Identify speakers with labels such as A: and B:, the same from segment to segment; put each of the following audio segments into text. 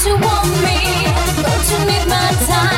A: to want me? You my time?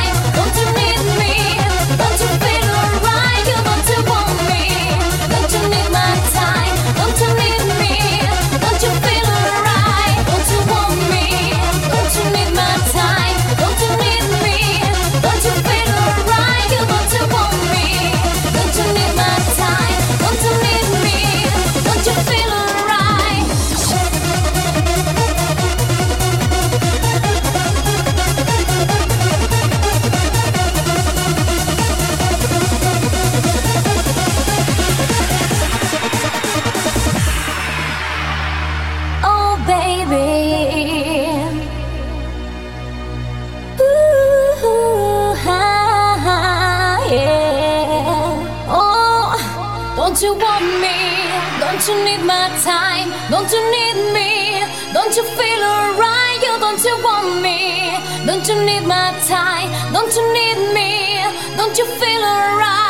A: Don't you need my time? Don't you need me? Don't you feel alright? You don't you want me? Don't you need my time? Don't you need me? Don't you feel alright?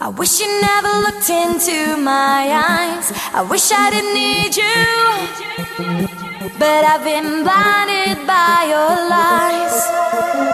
A: I wish you never looked into my eyes. I wish I didn't need you. But I've been blinded by your lies.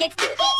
A: Get this.